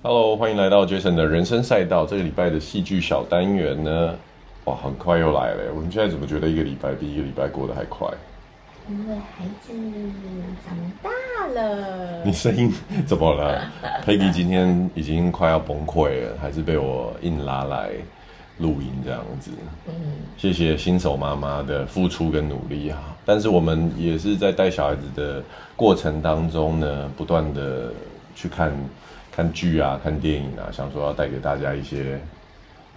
Hello，欢迎来到 Jason 的人生赛道。这个礼拜的戏剧小单元呢，哇，很快又来了。我们现在怎么觉得一个礼拜比一个礼拜过得还快？因为孩子长大了。你声音怎么了？Peggy 今天已经快要崩溃了，还是被我硬拉来录音这样子。嗯，谢谢新手妈妈的付出跟努力啊！但是我们也是在带小孩子的过程当中呢，不断的去看。看剧啊，看电影啊，想说要带给大家一些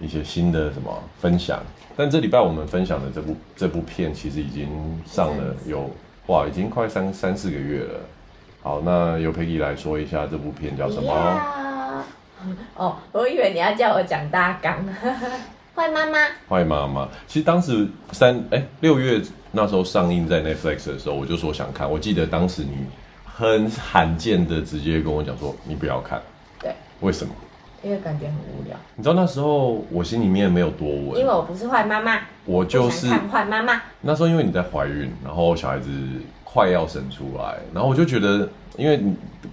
一些新的什么分享。但这礼拜我们分享的这部这部片，其实已经上了有哇，已经快三三四个月了。好，那由 Peggy 来说一下这部片叫什么？哦，我以为你要叫我讲大纲。坏妈妈，坏妈妈。其实当时三哎六月那时候上映在 Netflix 的时候，我就说想看。我记得当时你很罕见的直接跟我讲说，你不要看。对，为什么？因为感觉很无聊。你知道那时候我心里面没有多稳，因为我不是坏妈妈，我就是坏妈妈。那时候因为你在怀孕，然后小孩子快要生出来，然后我就觉得，因为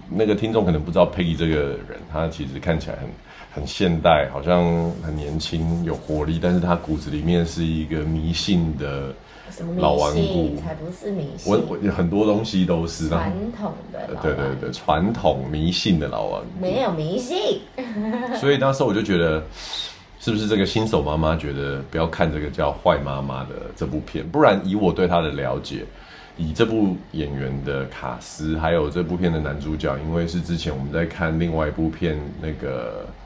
那个听众可能不知道 Peggy 这个人，她其实看起来很很现代，好像很年轻有活力，但是他骨子里面是一个迷信的。老顽固才不是迷信，我我很多东西都是传统的，对对对，传统迷信的老顽固，没有迷信。所以那时候我就觉得，是不是这个新手妈妈觉得不要看这个叫坏妈妈的这部片，不然以我对她的了解，以这部演员的卡斯，还有这部片的男主角，因为是之前我们在看另外一部片那个。《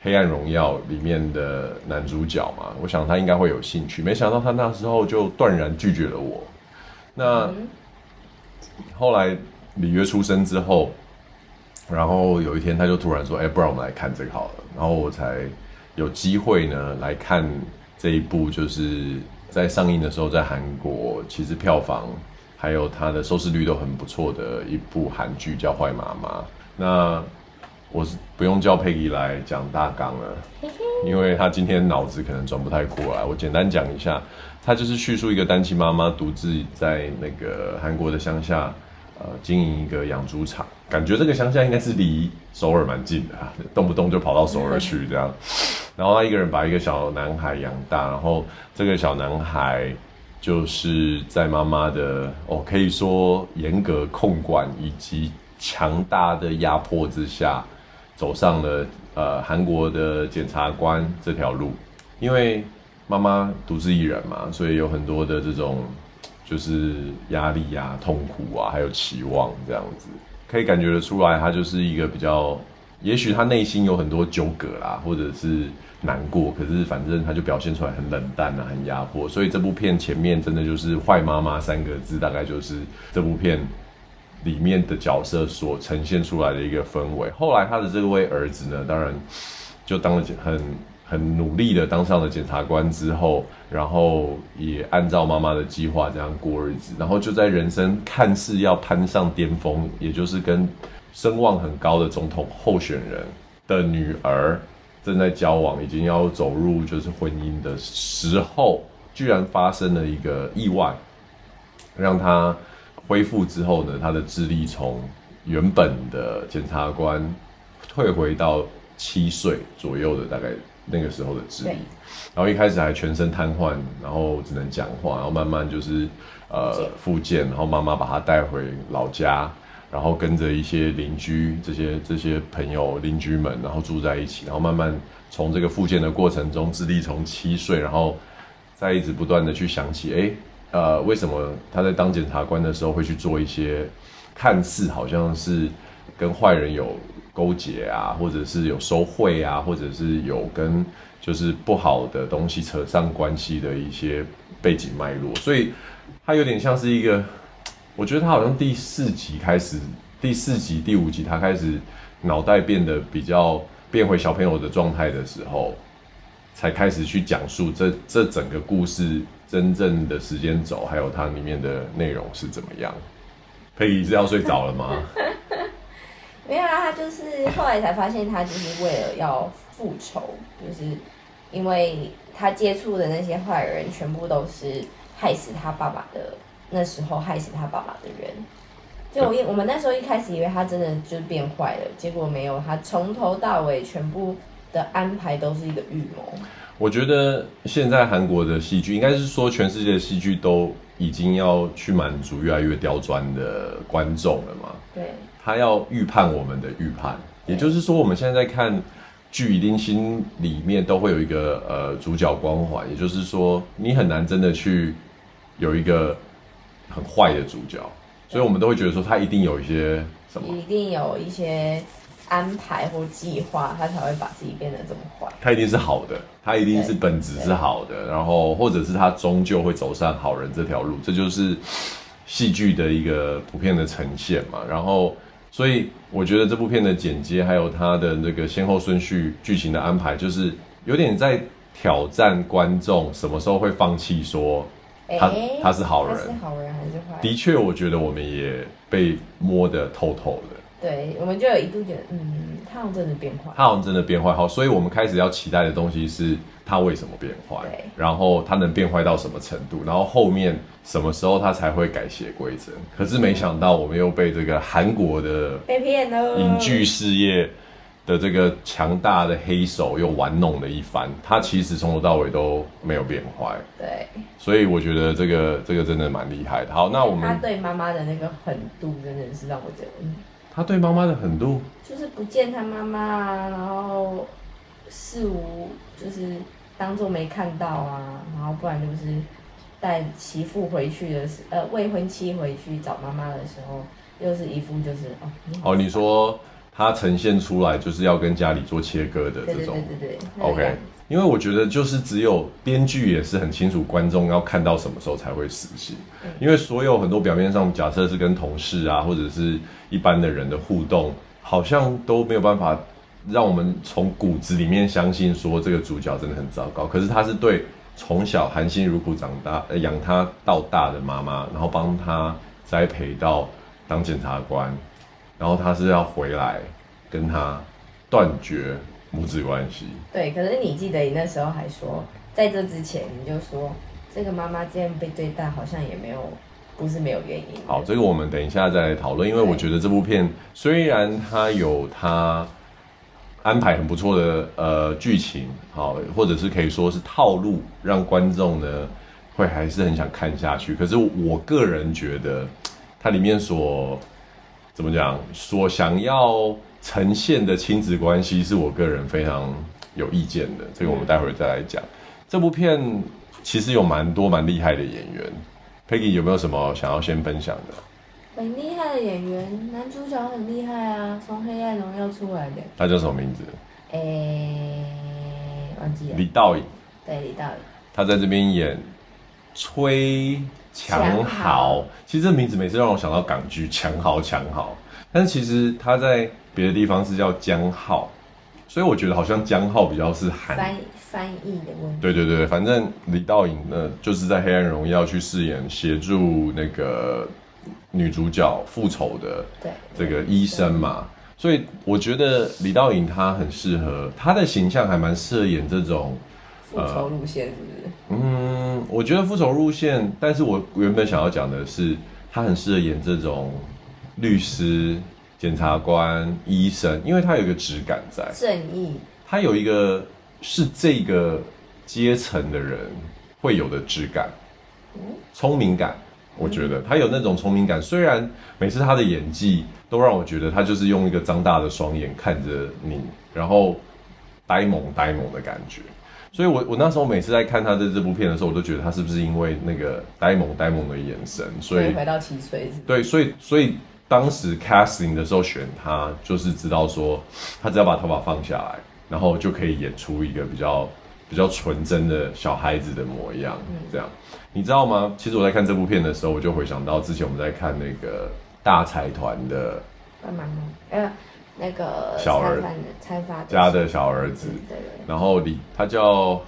黑暗荣耀》里面的男主角嘛，我想他应该会有兴趣。没想到他那时候就断然拒绝了我。那后来里约出生之后，然后有一天他就突然说：“哎，不然我们来看这个好了。”然后我才有机会呢来看这一部，就是在上映的时候在韩国其实票房还有它的收视率都很不错的一部韩剧，叫《坏妈妈》。那我是不用叫佩仪来讲大纲了，因为他今天脑子可能转不太过来。我简单讲一下，他就是叙述一个单亲妈妈独自在那个韩国的乡下，呃，经营一个养猪场。感觉这个乡下应该是离首尔蛮近的，动不动就跑到首尔去这样。然后他一个人把一个小男孩养大，然后这个小男孩就是在妈妈的哦，可以说严格控管以及强大的压迫之下。走上了呃韩国的检察官这条路，因为妈妈独自一人嘛，所以有很多的这种就是压力啊、痛苦啊，还有期望这样子，可以感觉得出来，他就是一个比较，也许他内心有很多纠葛啦，或者是难过，可是反正他就表现出来很冷淡啊、很压迫，所以这部片前面真的就是“坏妈妈”三个字，大概就是这部片。里面的角色所呈现出来的一个氛围。后来他的这位儿子呢，当然就当了很很努力的当上了检察官之后，然后也按照妈妈的计划这样过日子。然后就在人生看似要攀上巅峰，也就是跟声望很高的总统候选人的女儿正在交往，已经要走入就是婚姻的时候，居然发生了一个意外，让他。恢复之后呢，他的智力从原本的检察官退回到七岁左右的大概那个时候的智力，然后一开始还全身瘫痪，然后只能讲话，然后慢慢就是呃复健，然后妈妈把他带回老家，然后跟着一些邻居这些这些朋友邻居们，然后住在一起，然后慢慢从这个复健的过程中，智力从七岁，然后再一直不断的去想起，哎。呃，为什么他在当检察官的时候会去做一些看似好像是跟坏人有勾结啊，或者是有收贿啊，或者是有跟就是不好的东西扯上关系的一些背景脉络？所以他有点像是一个，我觉得他好像第四集开始，第四集、第五集他开始脑袋变得比较变回小朋友的状态的时候，才开始去讲述这这整个故事。真正的时间轴，还有它里面的内容是怎么样？佩仪是要睡着了吗？没有啊，他就是后来才发现，他就是为了要复仇，就是因为他接触的那些坏人，全部都是害死他爸爸的，那时候害死他爸爸的人。就我一我们那时候一开始以为他真的就变坏了，结果没有，他从头到尾全部的安排都是一个预谋。我觉得现在韩国的戏剧，应该是说全世界的戏剧都已经要去满足越来越刁钻的观众了嘛。对。他要预判我们的预判，也就是说，我们现在在看剧，一定心里面都会有一个呃主角光环，也就是说，你很难真的去有一个很坏的主角，所以我们都会觉得说，他一定有一些什么，一定有一些。安排或计划，他才会把自己变得这么坏。他一定是好的，他一定是本质是好的，然后或者是他终究会走上好人这条路，这就是戏剧的一个普遍的呈现嘛。然后，所以我觉得这部片的剪接还有他的那个先后顺序、剧情的安排，就是有点在挑战观众什么时候会放弃说他、欸、他是好人，是好人还是坏？的确，我觉得我们也被摸得透透的。对，我们就有一度觉得，嗯，他好像真的变坏。他好像真的变坏，好，所以我们开始要期待的东西是他为什么变坏，对，然后他能变坏到什么程度，然后后面什么时候他才会改邪归正。可是没想到，我们又被这个韩国的被骗了，影剧事业的这个强大的黑手又玩弄了一番。他其实从头到尾都没有变坏，对，所以我觉得这个这个真的蛮厉害的。好，那我们他对妈妈的那个狠度真的是让我觉得，嗯。他对妈妈的狠度，就是不见他妈妈啊，然后事无就是当做没看到啊，然后不然就是带媳妇回去的时，呃，未婚妻回去找妈妈的时候，又是一副就是哦，哦，你说他呈现出来就是要跟家里做切割的这种，对对对对对，OK。因为我觉得，就是只有编剧也是很清楚观众要看到什么时候才会死心。因为所有很多表面上假设是跟同事啊，或者是一般的人的互动，好像都没有办法让我们从骨子里面相信说这个主角真的很糟糕。可是他是对从小含辛茹苦长大、养他到大的妈妈，然后帮他栽培到当检察官，然后他是要回来跟他断绝。母子关系。对，可是你记得你那时候还说，在这之前你就说，这个妈妈这样被对待，好像也没有，不是没有原因。好，这个我们等一下再来讨论，因为我觉得这部片虽然它有它安排很不错的呃剧情，好，或者是可以说是套路，让观众呢会还是很想看下去。可是我个人觉得，它里面所怎么讲，所想要。呈现的亲子关系是我个人非常有意见的，这个我们待会儿再来讲。这部片其实有蛮多蛮厉害的演员，Peggy 有没有什么想要先分享的？很厉害的演员，男主角很厉害啊，从《黑暗荣耀》出来的。他叫什么名字？诶、欸，忘记了。李道颖。对，李道颖。他在这边演崔强豪，其实这名字每次让我想到港剧《强豪强豪》，但是其实他在。别的地方是叫江浩，所以我觉得好像江浩比较是韩翻翻译的问题。对对对，反正李道颖呢，就是在《黑暗荣耀》去饰演协助那个女主角复仇的这个医生嘛，所以我觉得李道颖她很适合，她的形象还蛮适合演这种复仇路线，是不是？嗯，我觉得复仇路线，但是我原本想要讲的是，他很适合演这种律师。检察官、医生，因为他有一个质感在正义，他有一个是这个阶层的人会有的质感，聪明感。我觉得他有那种聪明感，虽然每次他的演技都让我觉得他就是用一个张大的双眼看着你，然后呆萌呆萌的感觉。所以我我那时候每次在看他的这部片的时候，我都觉得他是不是因为那个呆萌呆萌的眼神，所以，回到七岁。对，所以所以。当时 casting 的时候选他，就是知道说他只要把头发放下来，然后就可以演出一个比较比较纯真的小孩子的模样。这样，你知道吗？其实我在看这部片的时候，我就回想到之前我们在看那个大财团的，干嘛呢？呃，那个小儿财阀家的小儿子，然后李他叫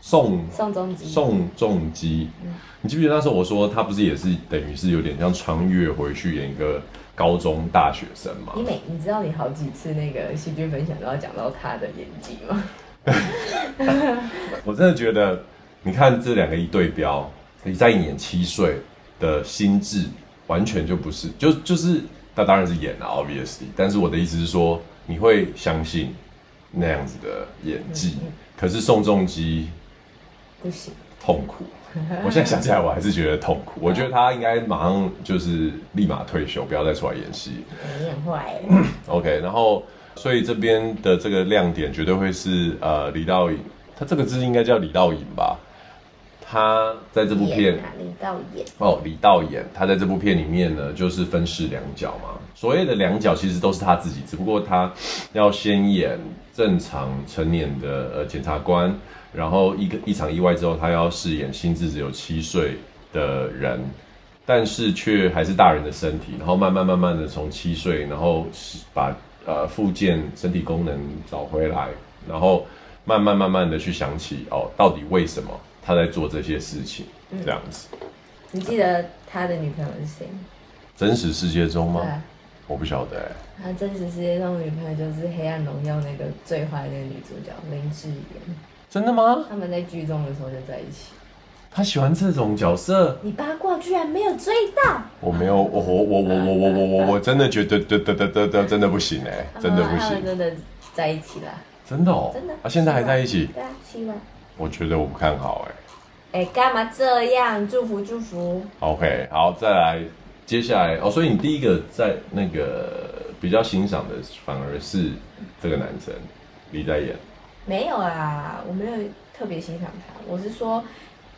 宋宋仲基，宋仲基，嗯，你记不记得那时候我说他不是也是等于是有点像穿越回去演一个高中大学生吗？你每你知道你好几次那个戏剧分享都要讲到他的演技吗？我真的觉得，你看这两个一对标，你在演七岁的心智完全就不是，就就是他当然是演了，obviously，但是我的意思是说，你会相信那样子的演技，嗯嗯、可是宋仲基。不行，痛苦。我现在想起来，我还是觉得痛苦。我觉得他应该马上就是立马退休，不要再出来演戏。你很坏。OK，然后所以这边的这个亮点绝对会是呃李道颖，他这个字应该叫李道颖吧？他在这部片，啊、李道演哦，李道演，他在这部片里面呢，就是分饰两角嘛。所谓的两角其实都是他自己，只不过他要先演正常成年的呃检察官。然后一个一场意外之后，他要饰演心智只有七岁的人，但是却还是大人的身体。然后慢慢慢慢的从七岁，然后把呃复健身体功能找回来，然后慢慢慢慢的去想起哦，到底为什么他在做这些事情？嗯、这样子。你记得他的女朋友是谁吗？真实世界中吗？对我不晓得、欸。他真实世界中的女朋友就是《黑暗荣耀》那个最坏的那个女主角林志妍。真的吗？他们在剧中的时候就在一起。他喜欢这种角色。你八卦居然没有追到？我没有，我我我我我我我我我真的觉得，得得得得得真的不行哎，真的不行。真的在一起了。真的哦。真的。啊，现在还在一起？对啊，希望。我觉得我不看好哎。哎，干嘛这样？祝福祝福。OK，好，再来，接下来哦，所以你第一个在那个比较欣赏的反而是这个男生李在演。没有啊，我没有特别欣赏他。我是说，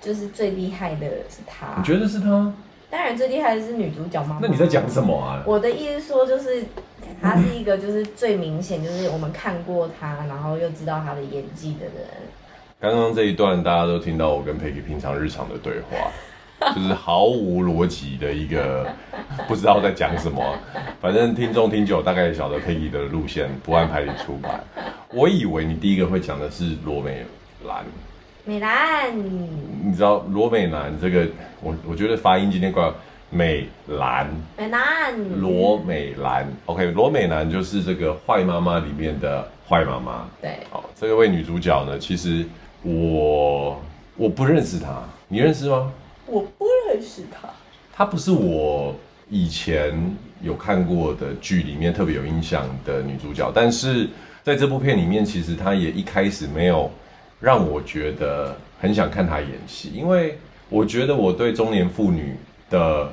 就是最厉害的是他。你觉得是他？当然，最厉害的是女主角吗？那你在讲什么啊？我的意思说，就是他是一个，就是最明显，就是我们看过他，然后又知道他的演技的人。刚刚这一段大家都听到我跟 Peggy 平常日常的对话。就是毫无逻辑的一个，不知道在讲什么。反正听众听久，大概也晓得佩仪的路线，不按牌理出牌。我以为你第一个会讲的是罗美兰。美兰，你知道罗美兰这个，我我觉得发音今天怪美兰。美兰。罗美兰，OK，罗美兰就是这个坏妈妈里面的坏妈妈。对。好，这位女主角呢，其实我我不认识她，你认识吗？我不认识她，她不是我以前有看过的剧里面特别有印象的女主角，但是在这部片里面，其实她也一开始没有让我觉得很想看她演戏，因为我觉得我对中年妇女的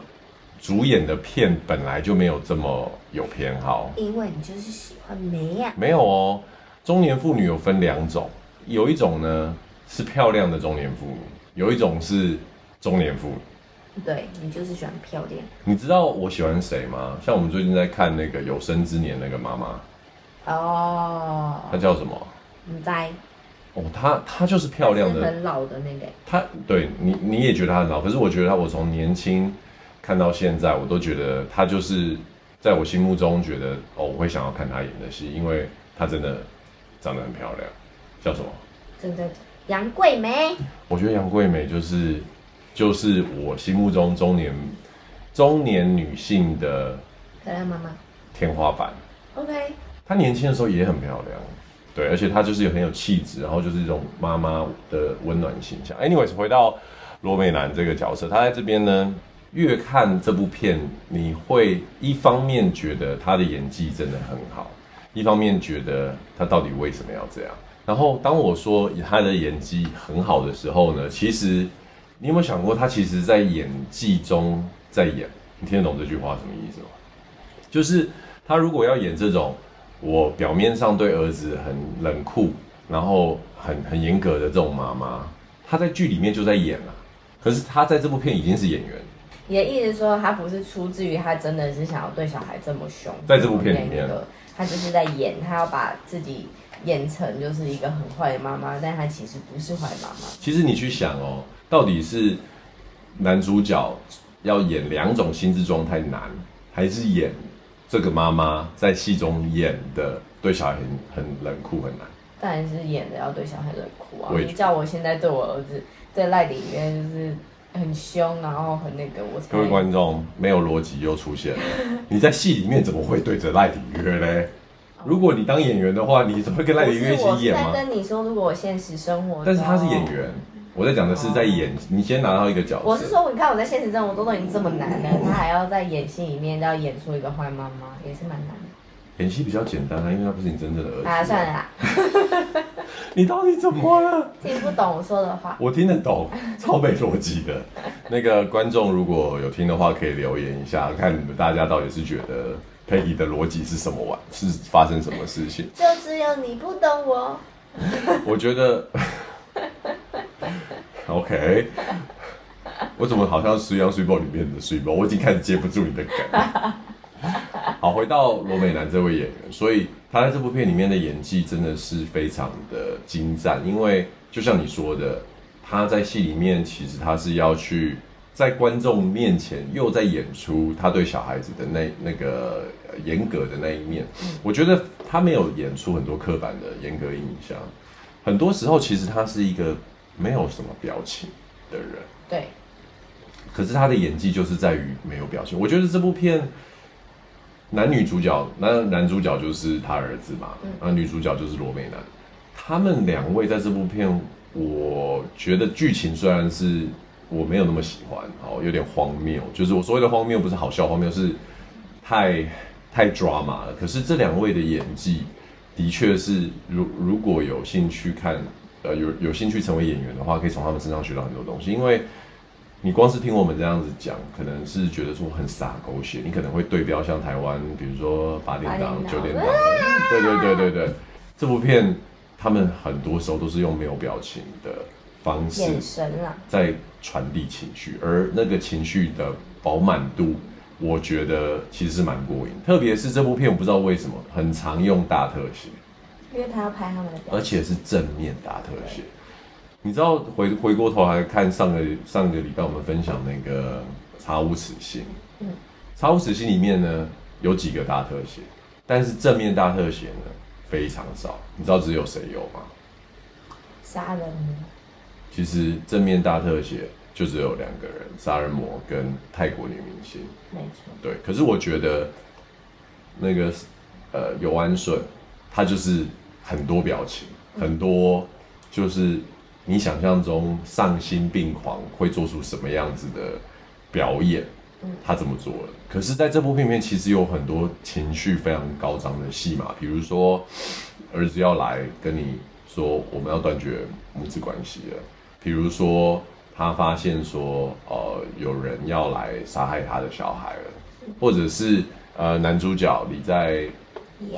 主演的片本来就没有这么有偏好，因为你就是喜欢美呀？没有哦，中年妇女有分两种，有一种呢是漂亮的中年妇女，有一种是。中年妇女，对，你就是喜欢漂亮。你知道我喜欢谁吗？像我们最近在看那个有生之年那个妈妈，哦，她叫什么？你在？哦，她她就是漂亮的，很老的那个。她对你你也觉得她很老，可是我觉得她，我从年轻看到现在，我都觉得她就是在我心目中觉得哦，我会想要看她演的戏，因为她真的长得很漂亮。叫什么？真的。杨贵梅，我觉得杨贵梅就是，就是我心目中中年中年女性的漂亮妈妈天花板。OK，她年轻的时候也很漂亮，对，而且她就是有很有气质，然后就是一种妈妈的温暖形象。Anyways，回到罗美兰这个角色，她在这边呢，越看这部片，你会一方面觉得她的演技真的很好，一方面觉得她到底为什么要这样。然后当我说她的演技很好的时候呢，其实你有没有想过，他其实在演技中在演？你听得懂这句话什么意思吗？就是他如果要演这种我表面上对儿子很冷酷，然后很很严格的这种妈妈，他在剧里面就在演了。可是他在这部片已经是演员。你的意思说，他不是出自于他真的是想要对小孩这么凶？在这部片里面，他就是在演，他要把自己。演成就是一个很坏的妈妈，但他其实不是坏妈妈。其实你去想哦，到底是男主角要演两种心智状态难，还是演这个妈妈在戏中演的对小孩很很冷酷很难？当然是演的要对小孩冷酷啊！你叫我现在对我儿子在赖里面就是很凶，然后很那个，我各位观众没有逻辑又出现了。你在戏里面怎么会对着赖里约嘞？如果你当演员的话，你怎么会跟赖里约一起演吗？我在跟你说，如果我现实生活，但是他是演员，我在讲的是在演。你先拿到一个角色。我是说，你看我在现实生活中都已经这么难了，他还要在演戏里面要演出一个坏妈妈，也是蛮难的。演戏比较简单啊，因为他不是你真正的儿子。啊，算了啦。你到底怎么了？听不懂我说的话。我听得懂，超没逻辑的。那个观众如果有听的话，可以留言一下，看你们大家到底是觉得。Peggy 的逻辑是什么？玩是发生什么事情？就只有你不懂我。我觉得，OK，我怎么好像《水阳水波》里面的水波？我已经开始接不住你的梗。好，回到罗美男这位演员，所以他在这部片里面的演技真的是非常的精湛，因为就像你说的，他在戏里面其实他是要去。在观众面前又在演出他对小孩子的那那个严格的那一面，我觉得他没有演出很多刻板的严格印象，很多时候其实他是一个没有什么表情的人。对。可是他的演技就是在于没有表情。我觉得这部片男女主角，那男主角就是他儿子嘛，那女主角就是罗美男，他们两位在这部片，我觉得剧情虽然是。我没有那么喜欢，哦，有点荒谬。就是我所谓的荒谬，不是好笑荒谬，是太太 drama 了。可是这两位的演技，的确是，如如果有兴趣看，呃，有有兴趣成为演员的话，可以从他们身上学到很多东西。因为你光是听我们这样子讲，可能是觉得说很傻狗血，你可能会对标像台湾，比如说八点档、九点档，对对对对对，这部片他们很多时候都是用没有表情的。方式在传递情绪，而那个情绪的饱满度，我觉得其实是蛮过瘾。特别是这部片，我不知道为什么很常用大特写，因为他要拍他们的，而且是正面大特写。你知道回回过头来看上个上个礼拜我们分享那个《查无此心》，嗯，《查无此心》里面呢有几个大特写，但是正面大特写呢非常少。你知道只有谁有吗？杀人魔。其实正面大特写就只有两个人，杀人魔跟泰国女明星。没错。对，可是我觉得那个呃尤安顺，他就是很多表情，很多就是你想象中丧心病狂会做出什么样子的表演，他这么做了。可是在这部片里面，其实有很多情绪非常高涨的戏码，比如说儿子要来跟你说我们要断绝母子关系了。比如说，他发现说，呃，有人要来杀害他的小孩了，或者是呃，男主角你在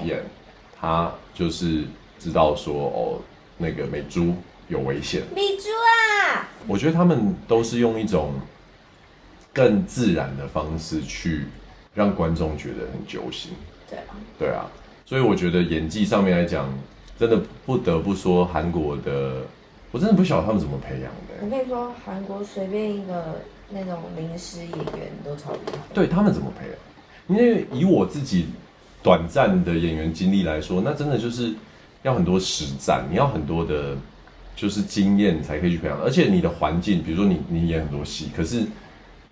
演，他就是知道说，哦，那个美珠有危险。美珠啊！我觉得他们都是用一种更自然的方式去让观众觉得很揪心。对啊，对啊，所以我觉得演技上面来讲，真的不得不说韩国的。我真的不晓得他们怎么培养的。我跟你说，韩国随便一个那种临时演员都超厉害。对，他们怎么培养？因为以我自己短暂的演员经历来说，那真的就是要很多实战，你要很多的，就是经验，你才可以去培养。而且你的环境，比如说你你演很多戏，可是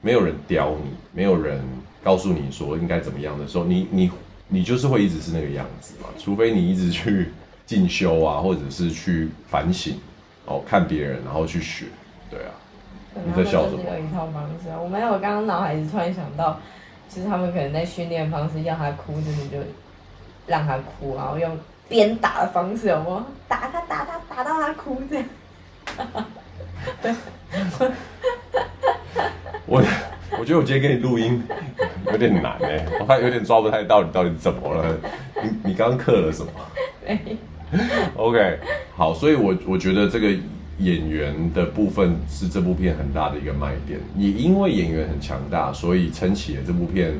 没有人雕你，没有人告诉你说应该怎么样的时候，你你你就是会一直是那个样子嘛。除非你一直去进修啊，或者是去反省。哦，看别人，然后去学，对啊。你在笑什么？有一套方式啊，我没有。我刚刚脑海里突然想到，其实他们可能在训练方式，要他哭，就是就让他哭，然后用鞭打的方式，有吗打他，打他，打到他哭这样。对。我我觉得我今天给你录音有点难哎，我还有点抓不太到你到底怎么了。你你刚刚刻了什么？没。OK，好，所以我，我我觉得这个演员的部分是这部片很大的一个卖点。也因为演员很强大，所以撑起了这部片。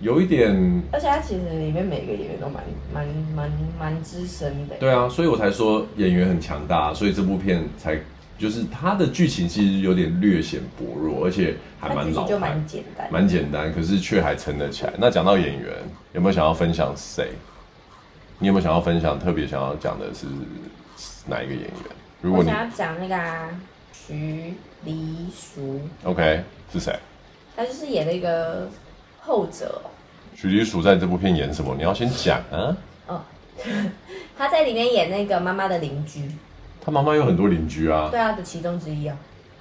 有一点，而且他其实里面每个演员都蛮蛮蛮蛮资深的。对啊，所以我才说演员很强大，所以这部片才就是它的剧情其实有点略显薄弱，而且还蛮老，就蛮简单，蛮简单，可是却还撑得起来。那讲到演员，有没有想要分享谁？你有没有想要分享？特别想要讲的是哪一个演员？如果你我想要讲那个啊，徐黎淑。OK，是谁？他就是演那个后者。徐黎淑在这部片演什么？你要先讲啊。哦，他在里面演那个妈妈的邻居。他妈妈有很多邻居啊。对啊，的其中之一啊。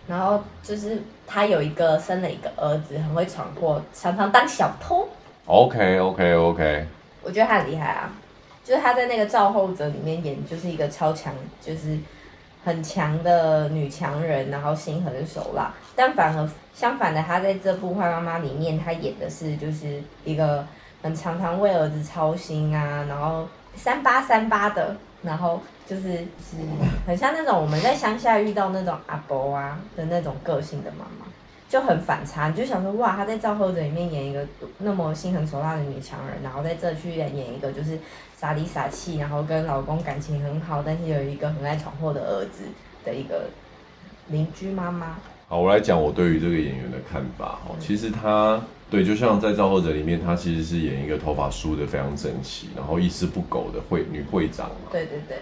然后就是他有一个生了一个儿子，很会闯祸，常常当小偷。OK OK OK。我觉得他很厉害啊，就是他在那个造后者里面演，就是一个超强，就是很强的女强人，然后心狠手辣。但反而相反的，她在这部《坏妈妈》里面，她演的是就是一个很常常为儿子操心啊，然后三八三八的。然后就是是很像那种我们在乡下遇到那种阿伯啊的那种个性的妈妈，就很反差。你就想说哇，她在《造后者》里面演一个那么心狠手辣的女强人，然后在这去演演一个就是傻里傻气，然后跟老公感情很好，但是有一个很爱闯祸的儿子的一个邻居妈妈。好，我来讲我对于这个演员的看法。哦，其实她。对，就像在《造后者》里面，她其实是演一个头发梳得非常整齐，然后一丝不苟的会女会长嘛。对对对。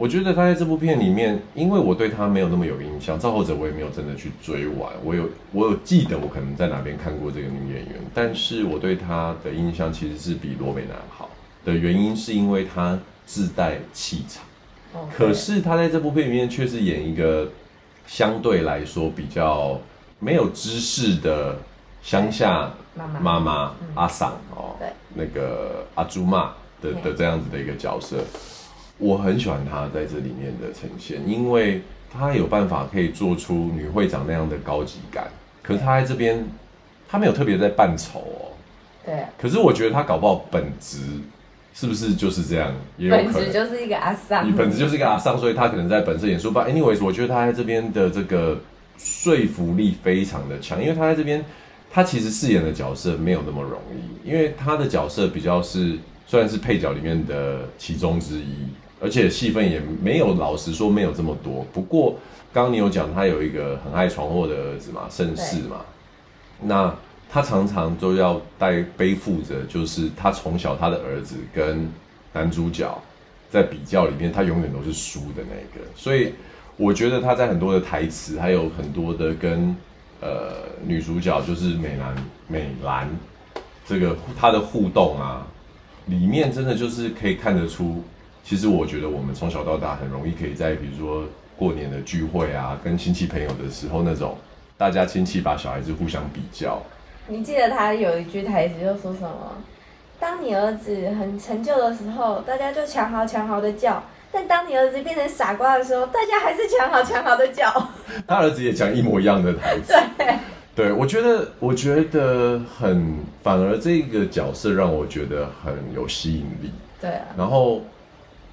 我觉得她在这部片里面，因为我对她没有那么有印象，《造后者》我也没有真的去追完。我有我有记得我可能在哪边看过这个女演员，但是我对她的印象其实是比罗美男好的原因，是因为她自带气场。可是她在这部片里面却是演一个相对来说比较没有知识的。乡下妈妈阿桑哦，对，那个阿朱妈的的这样子的一个角色，我很喜欢她在这里面的呈现，因为她有办法可以做出女会长那样的高级感。可是她在这边，她没有特别在扮丑哦。对。可是我觉得她搞不好本质是不是就是这样？也有可能。本质就是一个阿桑。你本质就是一个阿桑，所以她可能在本色演出。But anyways，我觉得她在这边的这个说服力非常的强，因为她在这边。他其实饰演的角色没有那么容易，因为他的角色比较是虽然是配角里面的其中之一，而且戏份也没有，老实说没有这么多。不过刚刚你有讲他有一个很爱闯祸的儿子嘛，盛世嘛，那他常常都要带背负着，就是他从小他的儿子跟男主角在比较里面，他永远都是输的那个，所以我觉得他在很多的台词还有很多的跟。呃，女主角就是美兰，美兰，这个他的互动啊，里面真的就是可以看得出，其实我觉得我们从小到大很容易可以在比如说过年的聚会啊，跟亲戚朋友的时候那种，大家亲戚把小孩子互相比较。你记得他有一句台词就说什么？当你儿子很成就的时候，大家就强豪强豪的叫。但当你儿子变成傻瓜的时候，大家还是强豪强豪的叫。他儿子也讲一模一样的台词。对，对我觉得，我觉得很，反而这个角色让我觉得很有吸引力。对啊。然后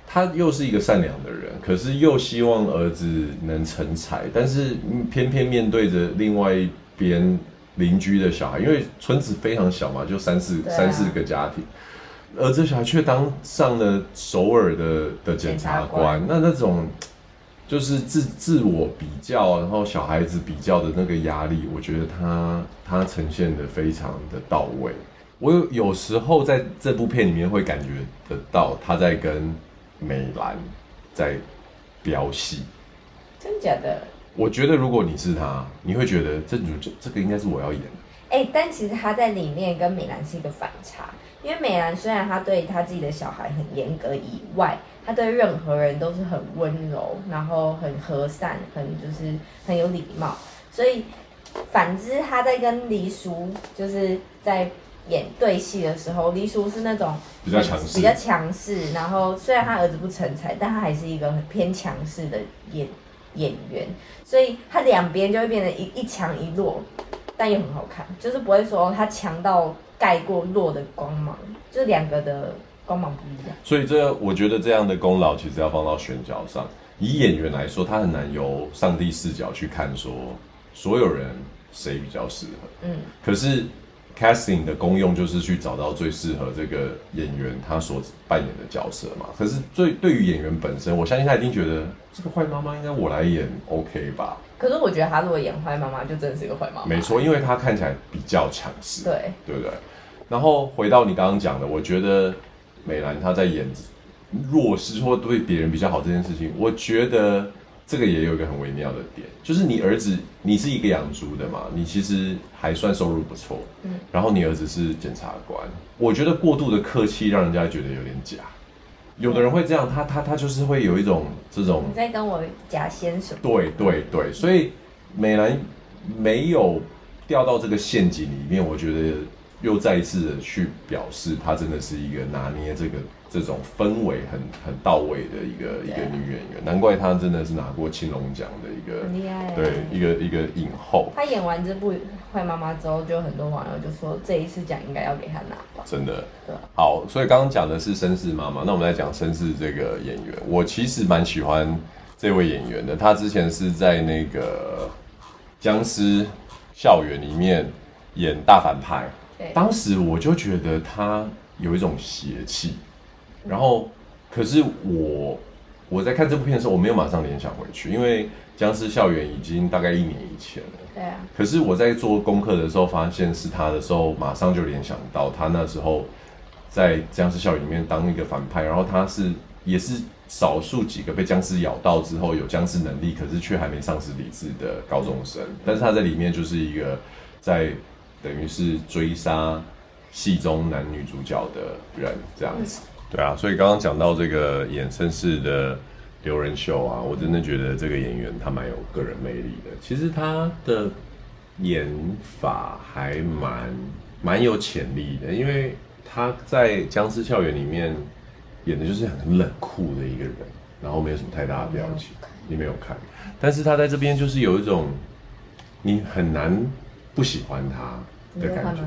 他又是一个善良的人，可是又希望儿子能成才，但是偏偏面对着另外一边邻居的小孩，因为村子非常小嘛，就三四、啊、三四个家庭。儿子小孩却当上了首尔的的检察官，那那种就是自自我比较，然后小孩子比较的那个压力，我觉得他他呈现的非常的到位。我有有时候在这部片里面会感觉得到他在跟美兰在飙戏，真假的？我觉得如果你是他，你会觉得这这这个应该是我要演的。哎、欸，但其实他在里面跟美兰是一个反差。因为美兰虽然她对她自己的小孩很严格以外，她对任何人都是很温柔，然后很和善，很就是很有礼貌。所以反之，她在跟黎叔就是在演对戏的时候，黎叔是那种比较强势，比较强势。然后虽然他儿子不成才，但他还是一个很偏强势的演演员。所以他两边就会变得一一强一弱，但又很好看，就是不会说他强到。盖过弱的光芒，就是两个的光芒不一样。所以这我觉得这样的功劳其实要放到选角上。以演员来说，他很难由上帝视角去看说所有人谁比较适合。嗯。可是 casting 的功用就是去找到最适合这个演员他所扮演的角色嘛。可是最对于演员本身，我相信他一定觉得这个坏妈妈应该我来演 OK 吧。可是我觉得他如果演坏妈妈，就真的是一个坏妈妈。没错，因为他看起来比较强势，对，对不对？然后回到你刚刚讲的，我觉得美兰她在演弱势或对别人比较好这件事情，我觉得这个也有一个很微妙的点，就是你儿子，你是一个养猪的嘛，你其实还算收入不错，嗯，然后你儿子是检察官，我觉得过度的客气让人家觉得有点假，有的人会这样，他他他就是会有一种这种你在跟我假先生，对对对，所以美兰没有掉到这个陷阱里面，我觉得。又再一次的去表示，他真的是一个拿捏这个这种氛围很很到位的一个一个女演员，难怪她真的是拿过青龙奖的一个，很厉害，对，一个一个影后。她演完这部《坏妈妈》之后，就很多网友就说这一次奖应该要给她拿吧。真的，对。好，所以刚刚讲的是绅士妈妈，那我们来讲绅士这个演员。我其实蛮喜欢这位演员的，她之前是在那个僵尸校园里面演大反派。当时我就觉得他有一种邪气，然后可是我我在看这部片的时候，我没有马上联想回去，因为《僵尸校园》已经大概一年以前了。对啊。可是我在做功课的时候，发现是他的时候，马上就联想到他那时候在《僵尸校园》里面当一个反派，然后他是也是少数几个被僵尸咬到之后有僵尸能力，可是却还没丧失理智的高中生，但是他在里面就是一个在。等于是追杀戏中男女主角的人这样子，对啊，所以刚刚讲到这个演绅士的刘仁秀啊，我真的觉得这个演员他蛮有个人魅力的。其实他的演法还蛮蛮有潜力的，因为他在《僵尸校园》里面演的就是很冷酷的一个人，然后没有什么太大的表情，你没有看，但是他在这边就是有一种你很难。不喜欢他的感觉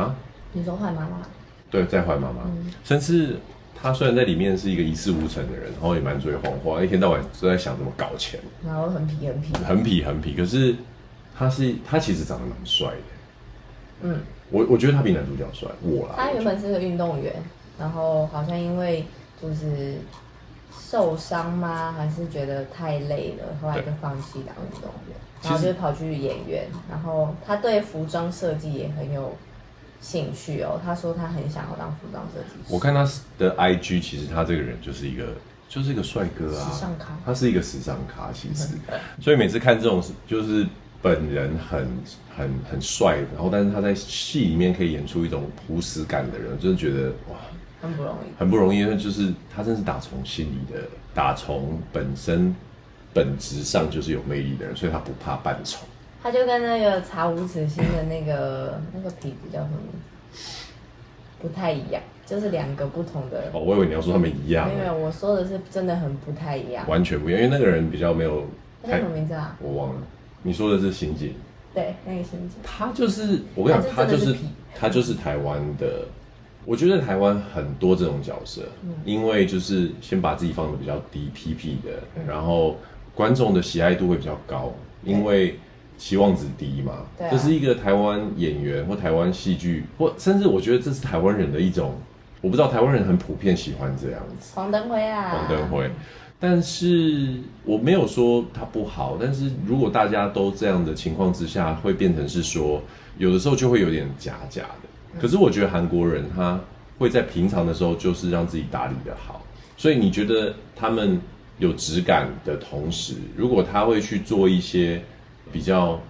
啊？你说坏妈妈？对，在怀妈妈。甚至他虽然在里面是一个一事无成的人，然后也满嘴谎话，一天到晚都在想怎么搞钱，然后很痞很痞，很痞很痞。可是他是他其实长得蛮帅的。嗯，我我觉得他比男主角帅。我啦，他原本是个运动员，然后好像因为就是受伤吗？还是觉得太累了，后来就放弃当运动员。然后就跑去演员，然后他对服装设计也很有兴趣哦。他说他很想要当服装设计师。我看他的 IG，其实他这个人就是一个就是一个帅哥啊，时尚咖。他是一个时尚咖，其实。所以每次看这种就是本人很很很帅，然后但是他在戏里面可以演出一种朴实感的人，真的觉得哇，很不容易，很不容易。因为就是他真是打从心里的，打从本身。本质上就是有魅力的人，所以他不怕扮丑。他就跟那个查无此心的那个那个痞子叫什么，不太一样，就是两个不同的。哦，我以为你要说他们一样。没有，我说的是真的很不太一样。完全不一样，因为那个人比较没有。他叫什么名字啊？我忘了。你说的是刑警。对，那个刑警。他就是我跟你讲，他就是他就是台湾的。我觉得台湾很多这种角色，嗯、因为就是先把自己放的比较低，屁屁的，嗯、然后。观众的喜爱度会比较高，因为期望值低嘛。对这是一个台湾演员或台湾戏剧，或甚至我觉得这是台湾人的一种，我不知道台湾人很普遍喜欢这样子。黄登辉啊，黄登辉。但是我没有说他不好，但是如果大家都这样的情况之下，会变成是说，有的时候就会有点假假的。可是我觉得韩国人他会在平常的时候就是让自己打理的好，所以你觉得他们？有质感的同时，如果他会去做一些比较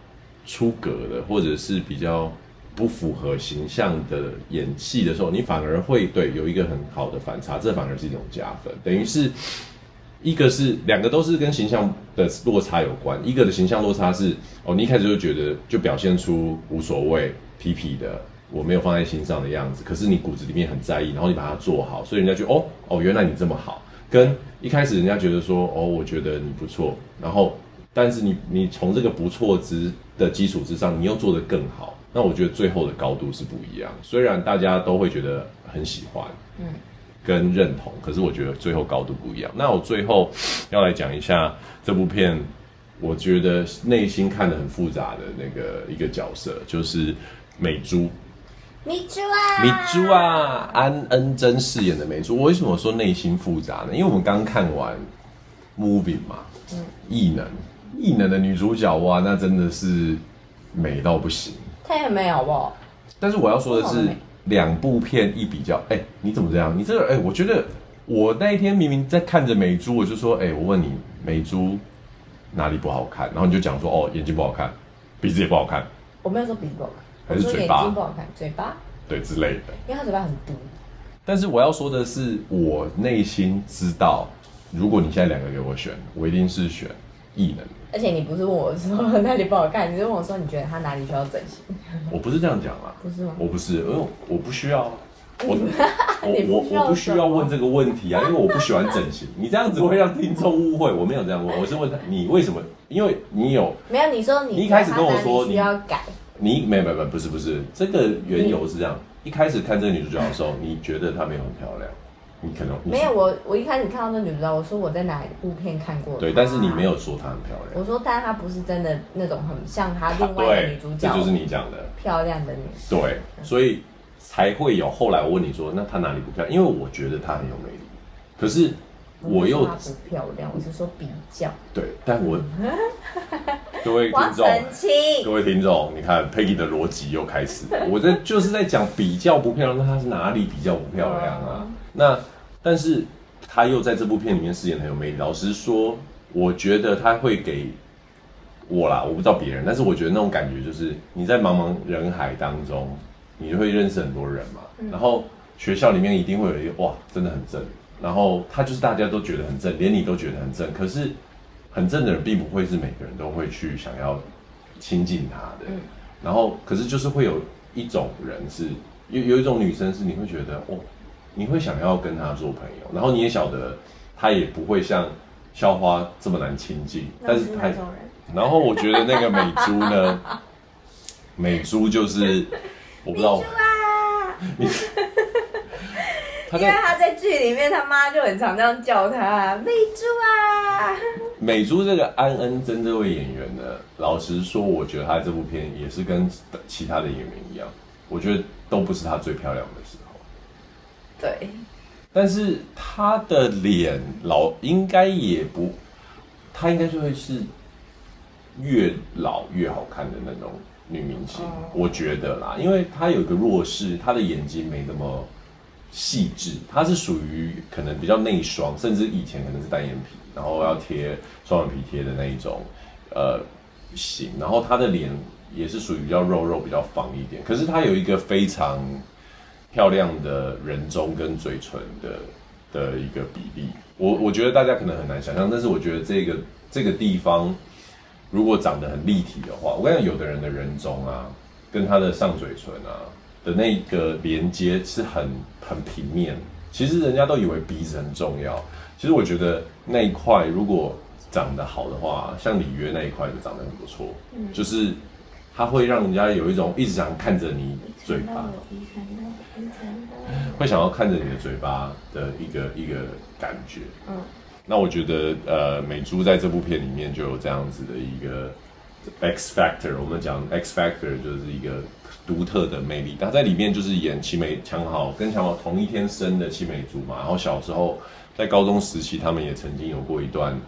出格的，或者是比较不符合形象的演戏的时候，你反而会对有一个很好的反差，这反而是一种加分。等于是一个是两个都是跟形象的落差有关，一个的形象落差是哦，你一开始就觉得就表现出无所谓、痞痞的，我没有放在心上的样子，可是你骨子里面很在意，然后你把它做好，所以人家就哦哦，原来你这么好。跟一开始人家觉得说，哦，我觉得你不错，然后，但是你你从这个不错之的基础之上，你又做得更好，那我觉得最后的高度是不一样。虽然大家都会觉得很喜欢，嗯，跟认同，可是我觉得最后高度不一样。那我最后要来讲一下这部片，我觉得内心看得很复杂的那个一个角色，就是美珠。米珠啊，米珠啊，安恩珍饰演的美珠。我为什么说内心复杂呢？因为我们刚看完 movie 嘛，嗯，异能，异能的女主角哇，那真的是美到不行。她也美好不好？但是我要说的是，两部片一比较，哎、欸，你怎么这样？你这个，哎、欸，我觉得我那一天明明在看着美珠，我就说，哎、欸，我问你，美珠哪里不好看？然后你就讲说，哦，眼睛不好看，鼻子也不好看。我没有说鼻子不好看，还是嘴巴眼睛不好看，嘴巴对之类的。因为他嘴巴很毒。但是我要说的是，我内心知道，如果你现在两个给我选，我一定是选异能。而且你不是问我说哪里不好看，你是问我说你觉得他哪里需要整形？我不是这样讲啊，不是吗？我不是，因为我不需要，我我我不需要问这个问题啊，因为我不喜欢整形。你这样子会让听众误会，我没有这样问，我是问他你为什么？因为你有没有？你说你，你一开始跟我说你需要改，你没没没不是不是，这个缘由是这样，一开始看这个女主角的时候，你觉得她没有很漂亮。你可能你没有我，我一开始看到那女主角，我说我在哪一部片看过。对，但是你没有说她很漂亮。我说，但她不是真的那种很像她另外的女主角。这就是你讲的漂亮的女生。对，所以才会有后来我问你说，那她哪里不漂亮？因为我觉得她很有魅力。可是我又她不漂亮，我是说比较。对，但我 各位听众，各位听众，你看 Peggy 的逻辑又开始，我在就是在讲比较不漂亮，那她是哪里比较不漂亮啊？那，但是他又在这部片里面饰演很有魅力。老实说，我觉得他会给我啦，我不知道别人，但是我觉得那种感觉就是你在茫茫人海当中，你就会认识很多人嘛。然后学校里面一定会有一个哇，真的很正。然后他就是大家都觉得很正，连你都觉得很正。可是很正的人，并不会是每个人都会去想要亲近他的。然后，可是就是会有一种人是有有一种女生是你会觉得哦。你会想要跟他做朋友，然后你也晓得他也不会像校花这么难亲近，但是他，然后我觉得那个美珠呢，美珠就是我不知道，啊、你，因为他在剧里面他妈就很常这样叫他美珠啊。美珠这个安恩珍这位演员呢，老实说，我觉得他这部片也是跟其他的演员一样，我觉得都不是他最漂亮的时候。对，但是她的脸老应该也不，她应该就会是越老越好看的那种女明星，哦、我觉得啦，因为她有一个弱势，她的眼睛没那么细致，她是属于可能比较内双，甚至以前可能是单眼皮，然后要贴双眼皮贴的那一种呃型，然后她的脸也是属于比较肉肉、比较方一点，可是她有一个非常。漂亮的人中跟嘴唇的的一个比例，我我觉得大家可能很难想象，但是我觉得这个这个地方如果长得很立体的话，我跟你讲，有的人的人中啊，跟他的上嘴唇啊的那个连接是很很平面，其实人家都以为鼻子很重要，其实我觉得那一块如果长得好的话，像里约那一块就长得很不错，嗯，就是。它会让人家有一种一直想看着你嘴巴，会想要看着你的嘴巴的一个一个感觉。嗯，那我觉得呃，美珠在这部片里面就有这样子的一个 X Factor。我们讲 X Factor 就是一个独特的魅力。他在里面就是演齐美强豪跟强豪同一天生的齐美珠嘛。然后小时候在高中时期，他们也曾经有过一段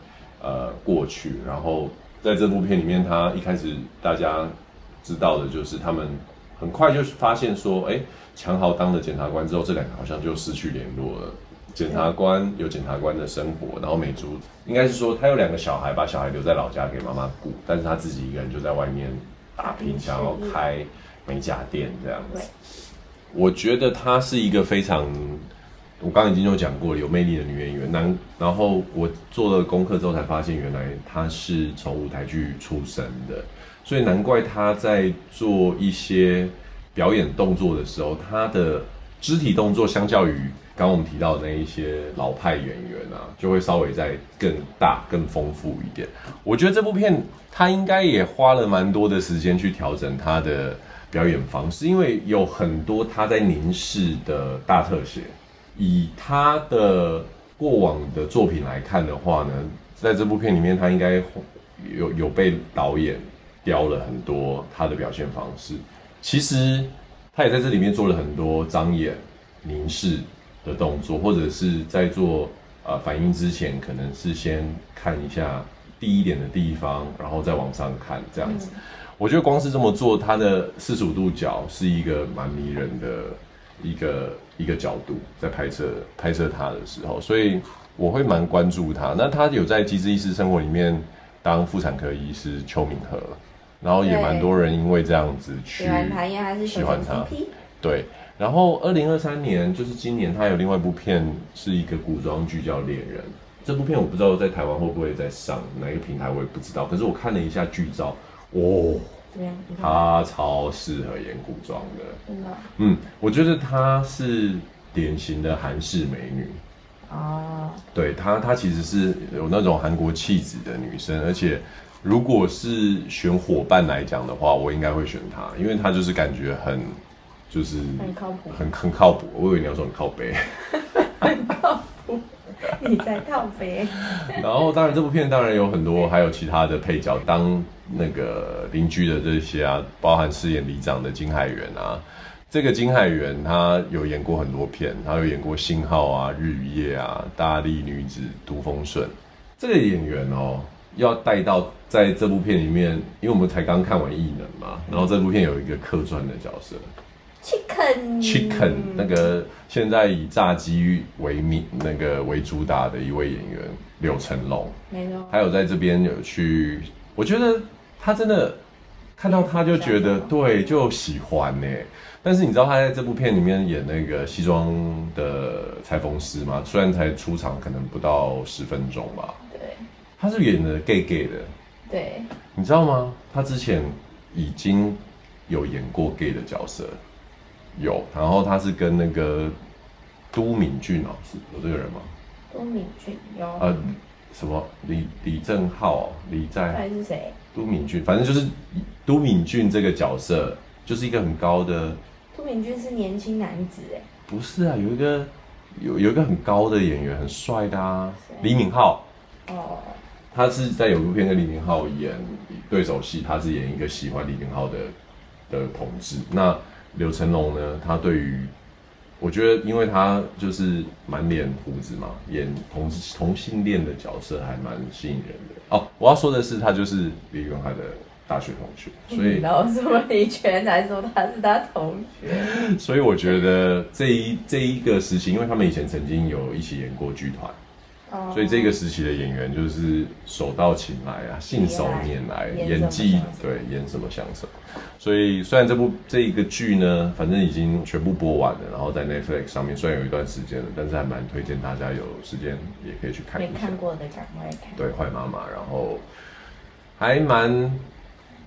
呃过去。然后在这部片里面，他一开始大家。知道的就是他们很快就发现说，哎，强豪当了检察官之后，这两个好像就失去联络了。检察官有检察官的生活，然后美珠应该是说他有两个小孩，把小孩留在老家给妈妈顾，但是他自己一个人就在外面打拼，想要开美甲店这样子。我觉得她是一个非常，我刚刚已经有讲过了，有魅力的女演员。然然后我做了功课之后才发现，原来她是从舞台剧出身的。所以难怪他在做一些表演动作的时候，他的肢体动作相较于刚刚我们提到的那一些老派演员啊，就会稍微再更大、更丰富一点。我觉得这部片他应该也花了蛮多的时间去调整他的表演方式，因为有很多他在凝视的大特写。以他的过往的作品来看的话呢，在这部片里面，他应该有有被导演。雕了很多他的表现方式，其实他也在这里面做了很多张眼、凝视的动作，或者是在做呃反应之前，可能是先看一下低一点的地方，然后再往上看这样子。嗯、我觉得光是这么做，他的四十五度角是一个蛮迷人的一个一个角度在拍摄拍摄他的时候，所以我会蛮关注他。那他有在《机智医师生活》里面当妇产科医师邱敏和，然后也蛮多人因为这样子去喜欢他，因为他是喜欢他。对，然后二零二三年就是今年，他有另外一部片是一个古装剧叫《恋人》。这部片我不知道在台湾会不会再上，哪一个平台我也不知道。可是我看了一下剧照，哦，他超适合演古装的。真的？嗯，我觉得她是典型的韩式美女。哦。对，她，她其实是有那种韩国气质的女生，而且如果是选伙伴来讲的话，我应该会选他，因为他就是感觉很。就是很靠谱，很很靠谱。我以为你要说很靠北，很靠谱，你在靠北。然后，当然这部片当然有很多，还有其他的配角，当那个邻居的这些啊，包含饰演里长的金海元啊。这个金海元他有演过很多片，他有演过《信号》啊，《日与夜》啊，《大力女子都风顺》。这个演员哦，要带到在这部片里面，因为我们才刚看完《异能》嘛，然后这部片有一个客串的角色。Chicken，Chicken，那个现在以炸鸡为名，那个为主打的一位演员柳成龙，没错，还有在这边有去，我觉得他真的看到他就觉得对，就喜欢呢。但是你知道他在这部片里面演那个西装的裁缝师吗？虽然才出场可能不到十分钟吧，对，他是演的 gay gay 的，对，你知道吗？他之前已经有演过 gay 的角色。有，然后他是跟那个都敏俊哦，是有这个人吗？都敏俊有。呃，什么李李正浩、李在还是谁？都敏俊，反正就是都敏俊这个角色，就是一个很高的。都敏俊是年轻男子哎。不是啊，有一个有有一个很高的演员，很帅的啊，李敏镐。哦。他是在有部片跟李敏镐演对手戏，他是演一个喜欢李敏镐的的同志。那柳成龙呢？他对于，我觉得，因为他就是满脸胡子嘛，演同同性恋的角色还蛮吸引人的。哦，我要说的是，他就是李荣海的大学同学，所以然后什么李全才说他是他同学，所以我觉得这一这一个时期，因为他们以前曾经有一起演过剧团。所以这个时期的演员就是手到擒来啊，信手拈来，演技对，演什么像什么。所以虽然这部这一个剧呢，反正已经全部播完了，然后在 Netflix 上面虽然有一段时间了，但是还蛮推荐大家有时间也可以去看一下。没看过的赶快看。对，坏妈妈，然后还蛮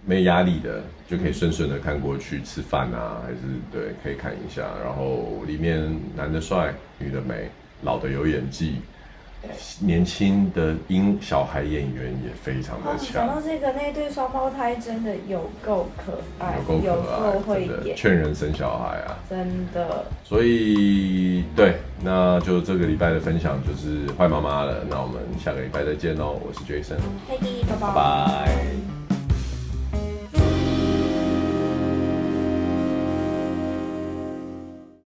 没压力的，就可以顺顺的看过去吃饭啊，还是对，可以看一下。然后里面男的帅，女的美，老的有演技。年轻的英小孩演员也非常的强。讲到这个，那对双胞胎真的有够可爱，有够可爱，会演，劝人生小孩啊，真的。所以对，那就这个礼拜的分享就是坏妈妈了。那我们下个礼拜再见喽，我是 Jason，嘿，拜拜。拜拜。